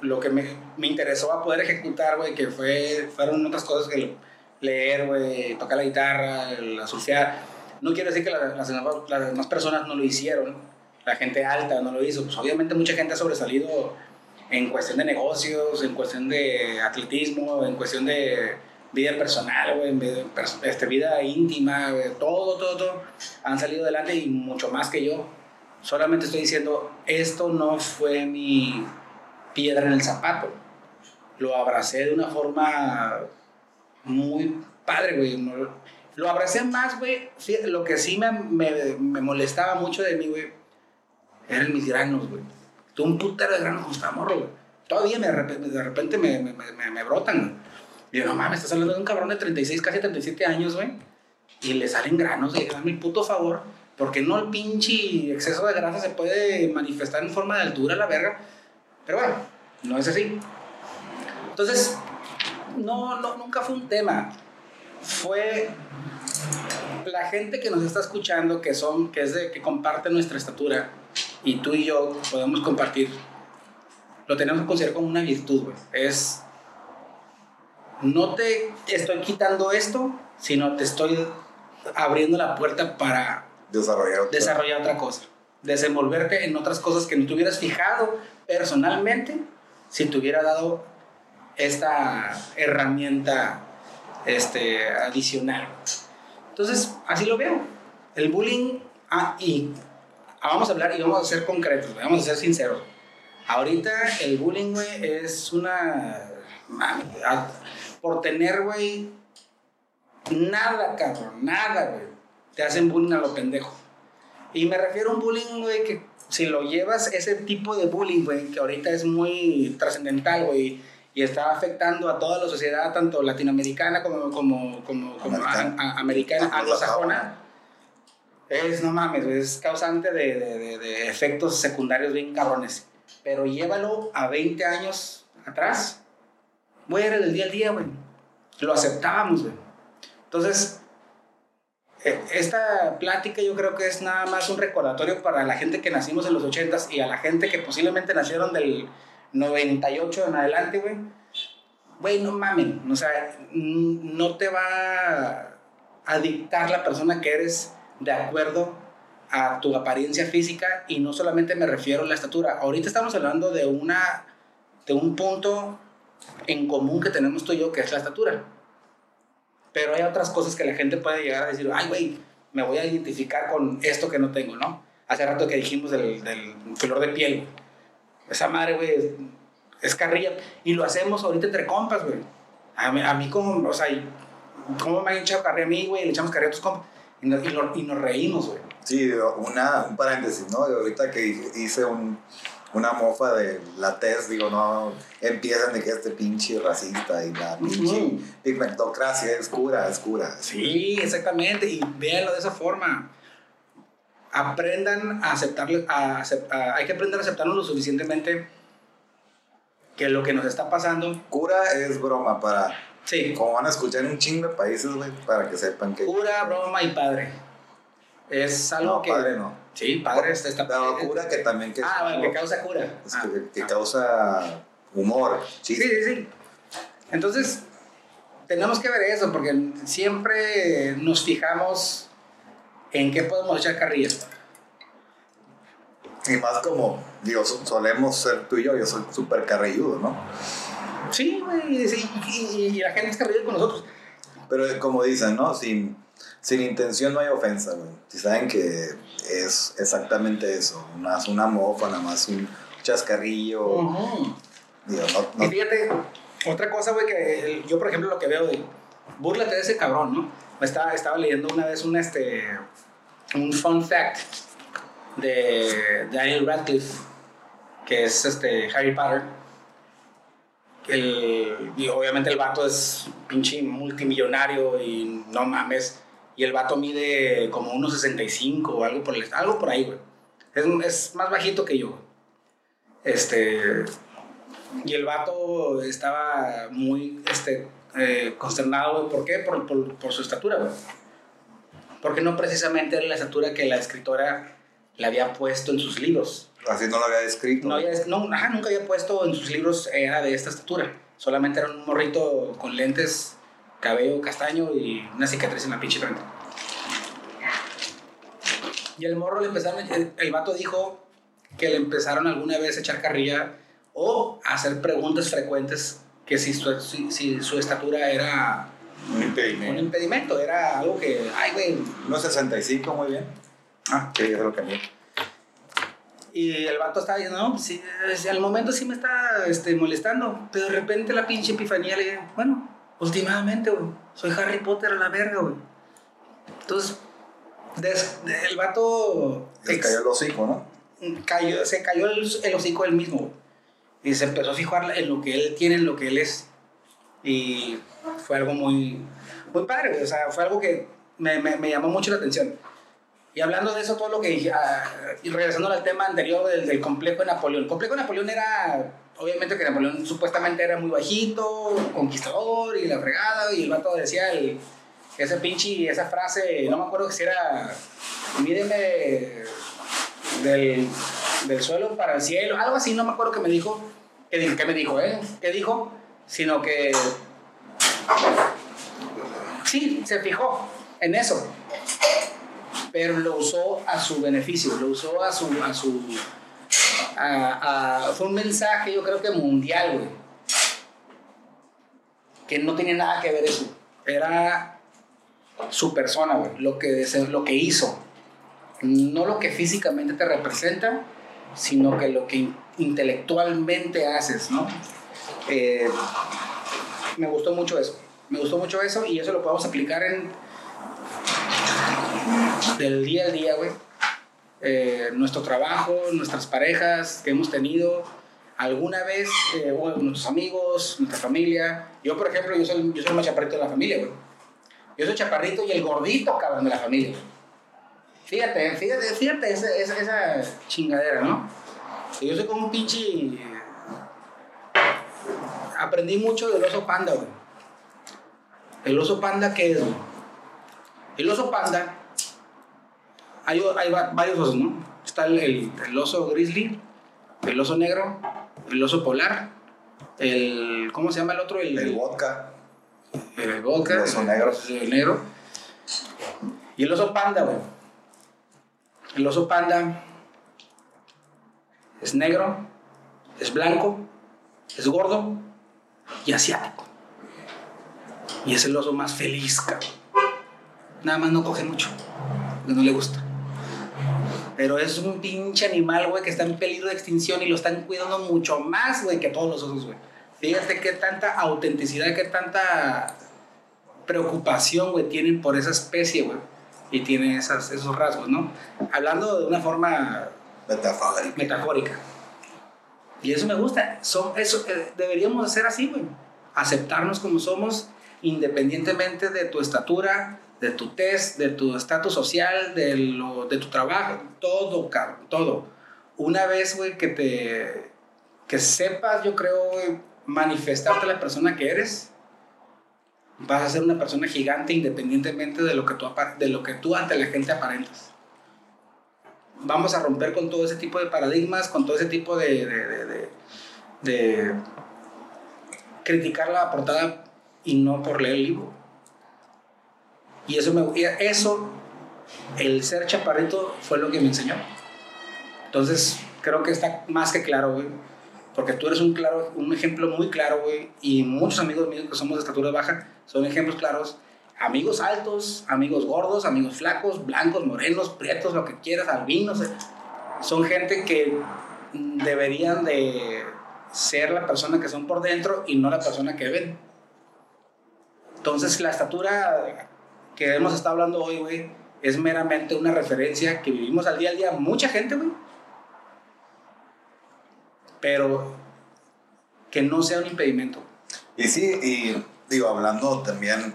lo que me, me interesó a poder ejecutar, güey, que fue, fueron otras cosas que leer, güey, tocar la guitarra, la surfear. No quiero decir que las, las, demás personas no lo hicieron, la gente alta no lo hizo. Pues obviamente mucha gente ha sobresalido en cuestión de negocios, en cuestión de atletismo, en cuestión de vida personal, güey, este, vida íntima, todo, todo, todo, han salido adelante y mucho más que yo. Solamente estoy diciendo, esto no fue mi piedra en el zapato. Lo abracé de una forma muy padre, güey. Lo abracé más, güey. Lo que sí me, me, me molestaba mucho de mí, güey, eran mis granos, güey. Tuve un putero de granos con morro, güey. Todavía me, de repente me, me, brotan. Y yo, no mames, estás hablando de un cabrón de 36, casi 37 años, güey. Y le salen granos, güey. Dame el puto favor. Porque no el pinche exceso de grasa se puede manifestar en forma de altura, la verga. Pero bueno, no es así. Entonces, no, no, nunca fue un tema. Fue la gente que nos está escuchando, que son, que es de, que comparte nuestra estatura, y tú y yo podemos compartir, lo tenemos que considerar como una virtud. Es no te estoy quitando esto, sino te estoy abriendo la puerta para desarrollar otra, desarrollar otra cosa. Desenvolverte en otras cosas que no te hubieras fijado personalmente si te hubiera dado esta herramienta este, adicional. Entonces, así lo veo. El bullying, ah, y vamos a hablar y vamos a ser concretos, vamos a ser sinceros. Ahorita el bullying, güey, es una por tener, güey, nada, cabrón, nada, güey. Te hacen bullying a lo pendejo. Y me refiero a un bullying, güey, que si lo llevas, ese tipo de bullying, güey, que ahorita es muy trascendental, güey, y está afectando a toda la sociedad, tanto latinoamericana como, como, como, como americana, americana anglosajona, es, no mames, es causante de, de, de efectos secundarios bien cabrones. Pero llévalo a 20 años atrás güey, era del día al día, güey. Lo aceptábamos, güey. Entonces, esta plática yo creo que es nada más un recordatorio para la gente que nacimos en los 80s y a la gente que posiblemente nacieron del 98 en adelante, güey. Güey, no mamen. O sea, no te va a dictar la persona que eres de acuerdo a tu apariencia física y no solamente me refiero a la estatura. Ahorita estamos hablando de una de un punto en común que tenemos tú y yo, que es la estatura. Pero hay otras cosas que la gente puede llegar a decir, ay, güey, me voy a identificar con esto que no tengo, ¿no? Hace rato que dijimos del, del color de piel. Esa madre, güey, es carrilla. Y lo hacemos ahorita entre compas, güey. A mí, a mí como, o sea, ¿cómo me han echado carrilla a mí, güey? Le echamos carrilla a tus compas. Y, y, nos reímos, güey. Sí, una, un paréntesis, ¿no? ahorita que hice un, una mofa de la tez, digo, no empiezan de que este pinche racista y la pinche pigmentocracia es cura, es cura. Sí, exactamente, y véanlo de esa forma. Aprendan a aceptarle, a, hay que aprender a aceptarlo lo suficientemente que lo que nos está pasando. Cura es broma para. Sí. Como van a escuchar en un chingo de países, güey, para que sepan que. Cura, broma y padre. Es algo no, que. Padre no. Sí, padre está, está Pero cura que también que. Ah, bueno, que causa cura. Ah, que, causa humor. Sí, sí, sí. Entonces, tenemos que ver eso, porque siempre nos fijamos en qué podemos echar carrilla. Y más como, digo, solemos ser tú y yo, yo soy súper carrilludo, ¿no? Sí, güey, y, la gente es carrilluda con nosotros. Pero como dicen, ¿no? Sin sin intención no hay ofensa, güey. Si saben que es exactamente eso, más una mofa, nada más un chascarrillo. Y fíjate, otra cosa, güey, que yo, por ejemplo, lo que veo de, búrlate de ese cabrón, ¿no? Estaba, estaba leyendo una vez un, este, un fun fact de Daniel Radcliffe, que es este, Harry Potter. El, y obviamente el vato es pinche multimillonario y no mames y el vato mide como 1.65 o algo por, el, algo por ahí, güey. Es, es, más bajito que yo. Este. Y el vato estaba muy este, eh, consternado, güey. ¿Por qué? Por, por, por su estatura, güey. Porque no precisamente era la estatura que la escritora la había puesto en sus libros. Así no lo había escrito. No, había, no ajá, nunca había puesto en sus libros, era de esta estatura. Solamente era un morrito con lentes, cabello castaño y una cicatriz en la pinche frente. Y el morro le empezaron, el, el vato dijo que le empezaron alguna vez a echar carrilla o a hacer preguntas frecuentes que si su, si, si su estatura era Un impedimento. un impedimento, era algo que, ay, güey. 1.65, muy bien. Ah. Sí, es lo que vi. Y el vato estaba diciendo, no, pues sí, al momento sí me está este, molestando, pero de repente la pinche epifanía le dije, bueno, últimamente, güey, soy Harry Potter a la verga, güey. Entonces, des- el vato Se cayó el hocico, ¿no? cayó, se cayó el, el hocico él mismo, güey. Y se empezó a fijar en lo que él tiene, en lo que él es. Y fue algo muy, muy padre, güey. O sea, fue algo que me, me, me llamó mucho la atención. Y hablando de eso, todo lo que dije, ah, y regresando al tema anterior del, complejo de Napoleón. El complejo de Napoleón era, obviamente que Napoleón supuestamente era muy bajito, conquistador y la fregada, y el vato decía el, ese pinche, esa frase, no me acuerdo si era, mídeme del, del suelo para el cielo, algo así, no me acuerdo que me dijo, que, que me dijo, ¿eh? ¿Qué dijo? Sino que, sí, se fijó en eso, pero lo usó a su beneficio, lo usó a su, a su, fue un mensaje yo creo que mundial, güey, que no tenía nada que ver eso, era su persona, güey, lo que, lo que hizo, no lo que físicamente te representa, sino que lo que in- intelectualmente haces, ¿no? Eh, me gustó mucho eso, me gustó mucho eso y eso lo podemos aplicar en del día al día, güey. Eh, nuestro trabajo, nuestras parejas que hemos tenido alguna vez, eh, nuestros amigos, nuestra familia. Yo, por ejemplo, yo soy, yo soy el más chaparrito de la familia, güey. Yo soy chaparrito y el gordito, cabrón, de la familia. Fíjate, fíjate, fíjate esa, chingadera, ¿no? Yo soy como un pinche... Aprendí mucho del oso panda, güey. El oso panda, ¿qué es? El oso panda... Hay, hay va- varios osos, ¿no? Está el, el- el oso grizzly, el oso negro, el oso polar, el... ¿Cómo se llama el otro? El, El vodka. el vodka. El oso negro. El negro. Y el oso panda, güey. El oso panda es negro, es blanco, es gordo y asiático. Y es el oso más feliz, cabrón. Nada más no coge mucho, no le gusta. Pero es un pinche animal, güey, que está en peligro de extinción y lo están cuidando mucho más, güey, que todos los osos, güey. Fíjate qué tanta autenticidad, qué tanta preocupación, güey, tienen por esa especie, güey. Y tiene esas, esos rasgos, ¿no? Hablando de una forma Metafórica. metafórica. Y eso me gusta. Son, eso, eh, deberíamos hacer así, güey. Aceptarnos como somos, independientemente de tu estatura, de tu test, de tu estatus social, de, lo, de tu trabajo, todo, cabrón, todo. Una vez, güey, que te. que sepas, yo creo, güey, manifestarte la persona que eres, vas a ser una persona gigante independientemente de lo que tú, de lo que tú ante la gente aparentas vamos a romper con todo ese tipo de paradigmas, con todo ese tipo de, de- de- de criticar la portada y no por leer el libro. Y eso, me, eso, el ser chaparrito fue lo que me enseñó. Entonces, creo que está más que claro, güey. Porque tú eres un, claro, un ejemplo muy claro, güey. Y muchos amigos míos que somos de estatura baja son ejemplos claros. Amigos altos, amigos gordos, amigos flacos, blancos, morenos, prietos, lo que quieras, albinos. eh. Son gente que deberían de ser la persona que son por dentro y no la persona que ven. Entonces, la estatura que hemos estado hablando hoy, güey, es meramente una referencia que vivimos al día al día. Mucha gente, güey. Pero que no sea un impedimento. Y sí, y digo, hablando también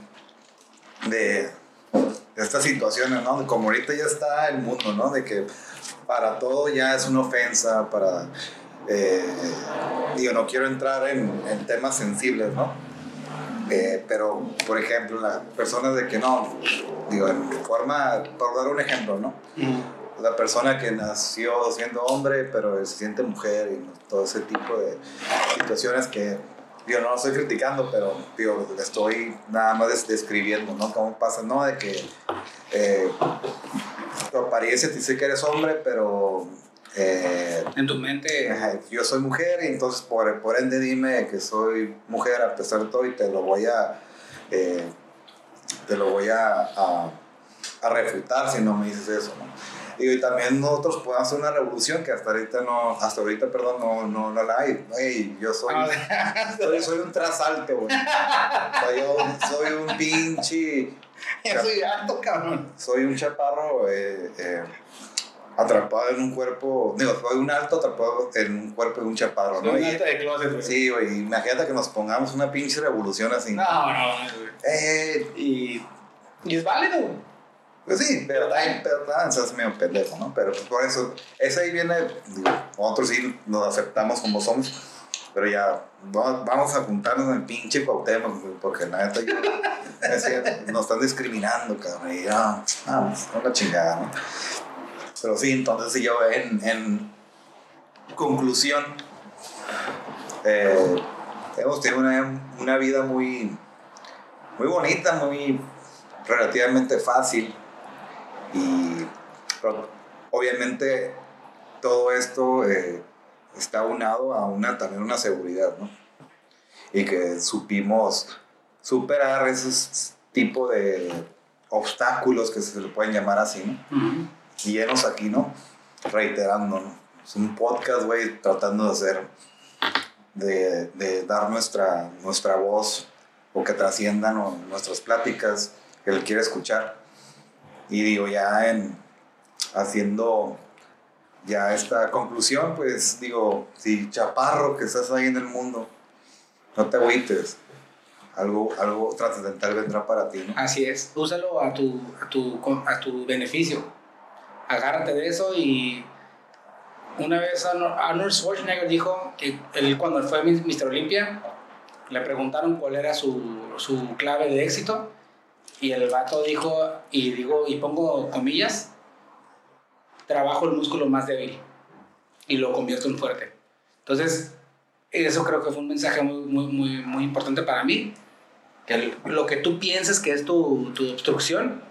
de, estas situaciones, ¿no? Como ahorita ya está el mundo, ¿no? De que para todo ya es una ofensa, para... eh, digo, no quiero entrar en, en temas sensibles, ¿no? Eh, pero, por ejemplo, las personas de que no, digo, en forma, por dar un ejemplo, ¿no? la persona que nació siendo hombre, pero se siente mujer y todo ese tipo de situaciones que yo no lo estoy criticando, pero digo, estoy nada más describiendo, ¿no? Cómo pasa, ¿no? De que eh, tu apariencia te dice que eres hombre, pero... Eh, en tu mente... yo soy mujer y entonces por, por ende dime que soy mujer a pesar de todo y te lo voy a... Eh, te lo voy a, a, a refutar si no me dices eso, ¿no? y también nosotros podemos hacer una revolución que hasta ahorita no, hasta ahorita, perdón, no, no, no la hay. Hey, yo soy, ah, soy, soy, un trasalte, güey. Sea, yo soy un pinche... Yo soy alto, cabrón. Soy un chaparro eh, atrapado en un cuerpo, digo, soy un alto atrapado en un cuerpo de un chaparro, ¿no? Un alto de closet, güey. Sí, güey, imagínate que nos pongamos una pinche revolución así. No, no, güey. Eh, y, y es válido, güey. Pues sí, pero, pero nada, es medio pendejo, ¿no? Pero por eso, ese ahí viene, digo, nosotros sí nos aceptamos como somos, pero ya vamos a juntarnos en el pinche Cuauhtémoc, porque nada, yo, nos están discriminando, cabrón, y ya, vamos, una chingada, ¿no? Pero sí, entonces yo en, en conclusión, eh, hemos tenido una, una vida muy, muy bonita, muy relativamente fácil y obviamente todo esto eh, está unado a una, también una seguridad, ¿no? Y que supimos superar esos tipos de obstáculos que se le pueden llamar así, ¿no? Y llenos aquí, ¿no? Reiterando, ¿no? Es un podcast, güey, tratando de hacer, de, de, dar nuestra, nuestra voz o que trasciendan nuestras pláticas que él quiere escuchar. Y digo, ya en haciendo ya esta conclusión, pues digo, si chaparro que estás ahí en el mundo, no te agüites. Algo, algo trascendental vendrá para ti, ¿no? Así es, úsalo a tu, a tu, a tu beneficio. Agárrate de eso y una vez Arnold Schwarzenegger dijo que él cuando fue Mr. Olympia, le preguntaron cuál era su, su clave de éxito y el vato dijo, y digo, y pongo comillas, trabajo el músculo más débil y lo convierto en fuerte. Entonces, eso creo que fue un mensaje muy, muy, muy, muy importante para mí. Que lo que tú pienses que es tu, tu obstrucción,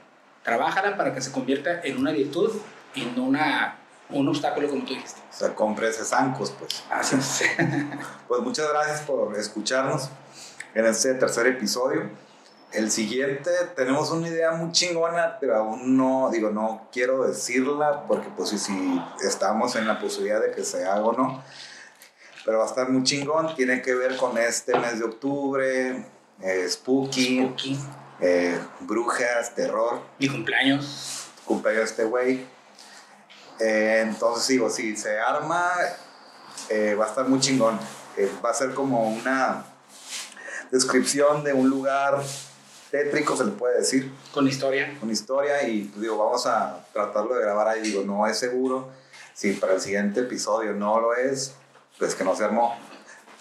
trabájala para que se convierta en una virtud y no una, un obstáculo como tú dijiste. O sea, compres zancos, pues. Así es. pues muchas gracias por escucharnos en este tercer episodio. El siguiente, tenemos una idea muy chingona, pero aún no, digo, no quiero decirla porque pues si, si estamos en la posibilidad de que se haga o no. Pero va a estar muy chingón, tiene que ver con este mes de octubre, eh, spooky, eh, brujas, terror. Mi cumpleaños. Cumpleaños de este güey. Eh, entonces digo, si se arma, va a estar muy chingón. va a ser como una descripción de un lugar tétrico, se le puede decir. Con historia. Con historia y pues, digo, vamos a tratarlo de grabar ahí. Digo, no es seguro. Si para el siguiente episodio no lo es, pues que no se armó.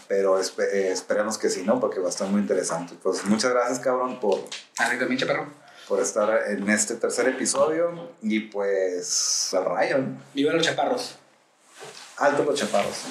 Pero eh, esperemos que sí, ¿no? Porque va a estar muy interesante. Pues muchas gracias, cabrón, por... también, perro. Por estar en este tercer episodio. Y pues al rayo. Viva los chaparros. Alto los chaparros.